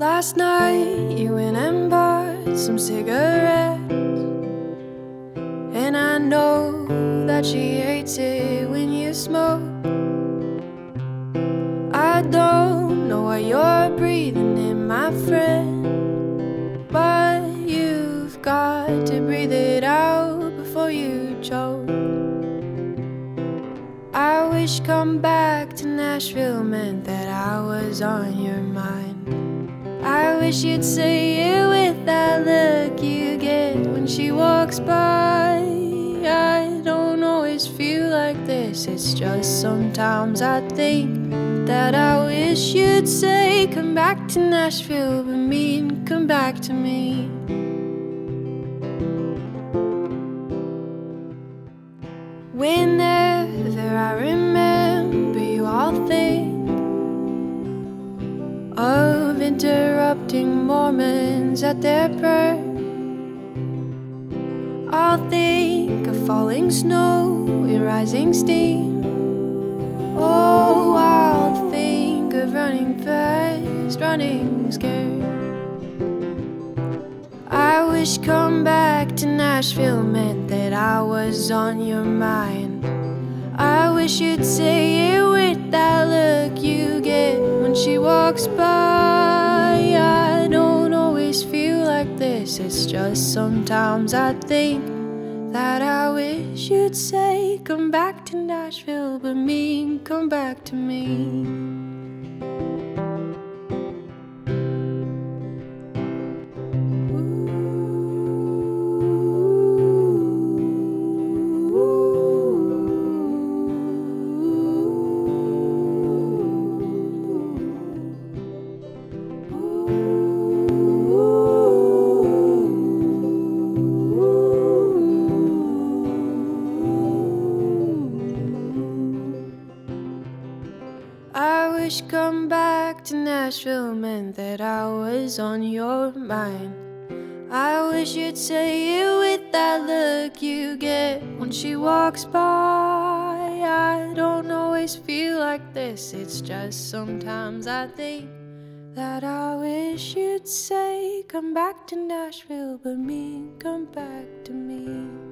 Last night you went and bought some cigarettes. And I know that she hates it when you smoke. I don't know why you're breathing in, my friend. But you've got to breathe it out before you choke. I wish come back to Nashville meant that I was on your mind. I wish you'd say it with that look you get when she walks by. I don't always feel like this, it's just sometimes I think that I wish you'd say, Come back to Nashville, but mean, come back to me. Whenever I remember you, I'll think of interrupting Mormons at their prayer. I'll think of falling snow and rising steam. Oh, I'll think of running fast, running scared. I wish come back to Nashville meant that I was on your mind. I wish you'd say it with that look you get when she walks by. It's just sometimes I think that I wish you'd say, Come back to Nashville, but mean, come back to me. Wish come back to Nashville meant that I was on your mind. I wish you'd say it with that look you get when she walks by. I don't always feel like this, it's just sometimes I think that I wish you'd say, Come back to Nashville, but me, come back to me.